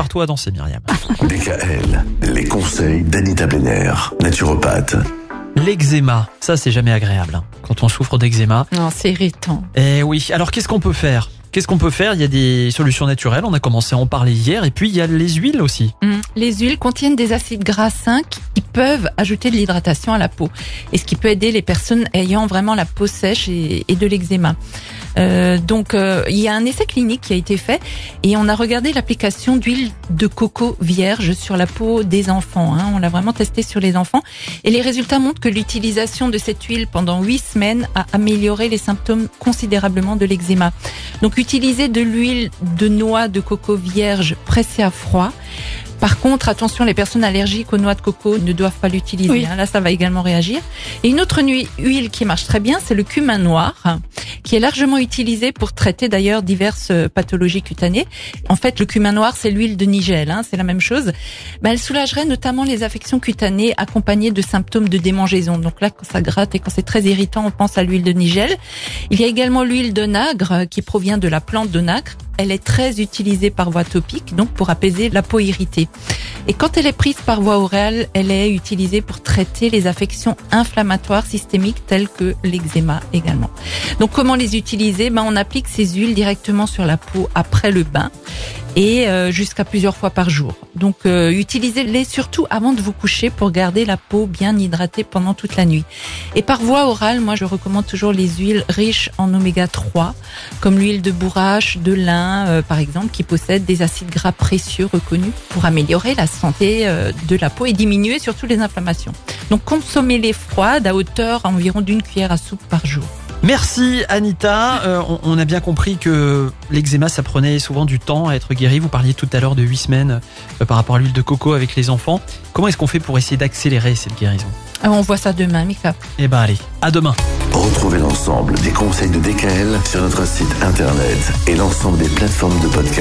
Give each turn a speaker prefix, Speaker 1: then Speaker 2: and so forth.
Speaker 1: prépare toi à danser, Myriam.
Speaker 2: DKL, les conseils d'Anita Benner, naturopathe.
Speaker 1: L'eczéma, ça c'est jamais agréable hein, quand on souffre d'eczéma.
Speaker 3: Non, c'est irritant.
Speaker 1: Eh oui, alors qu'est-ce qu'on peut faire? Qu'est-ce qu'on peut faire? Il y a des solutions naturelles, on a commencé à en parler hier, et puis il y a les huiles aussi.
Speaker 3: Hum, Les huiles contiennent des acides gras 5 qui peuvent ajouter de l'hydratation à la peau. Et ce qui peut aider les personnes ayant vraiment la peau sèche et, et de l'eczéma. Euh, donc euh, il y a un essai clinique qui a été fait et on a regardé l'application d'huile de coco vierge sur la peau des enfants. hein. On l'a vraiment testé sur les enfants et les résultats montrent que l'utilisation de cette huile pendant 8 semaines a amélioré les symptômes considérablement de l'eczéma. Donc utiliser de l'huile de noix de coco vierge pressée à froid. Par contre, attention, les personnes allergiques aux noix de coco ne doivent pas l'utiliser.
Speaker 4: Oui.
Speaker 3: hein. Là, ça va également réagir. Et une autre huile qui marche très bien, c'est le cumin noir, qui est largement utilisé pour traiter d'ailleurs diverses euh, pathologies cutanées. En fait, le cumin noir, c'est l'huile de nigel, hein, c'est la même chose. Ben, elle soulagerait notamment les affections cutanées accompagnées de symptômes de démangeaison. Donc là, quand ça gratte et quand c'est très irritant, on pense à l'huile de nigel. Il y a également l'huile de nagre euh, qui provient de la plante de nacre. Elle est très utilisée par voie topique, donc pour apaiser la peau irritée. Et quand elle est prise par voie orale, elle est utilisée pour traiter les affections inflammatoires systémiques telles que l'eczéma également. Donc comment les utiliser? Ben, On applique ces huiles directement sur la peau après le bain et euh, jusqu'à plusieurs fois par jour. Donc euh, utilisez-les surtout avant de vous coucher pour garder la peau bien hydratée pendant toute la nuit. Et par voie orale, moi je recommande toujours les huiles riches en oméga 3 comme l'huile de bourrache, de lin euh, par exemple qui possède des acides gras précieux reconnus pour améliorer la santé euh, de la peau et diminuer surtout les inflammations. Donc consommez-les froides à hauteur environ d'une cuillère à soupe par jour.
Speaker 1: Merci Anita, Euh, on, on a bien compris que l'eczéma ça prenait souvent du temps à être guéri. Vous parliez tout à l'heure de 8 semaines euh, par rapport à l'huile de coco avec les enfants. Comment est-ce qu'on fait pour essayer d'accélérer cette guérison?
Speaker 3: Ah, On voit ça demain, Mika.
Speaker 1: Eh ben allez, à demain.
Speaker 2: Retrouvez l'ensemble des conseils de DKL sur notre site internet et l'ensemble des plateformes de podcast.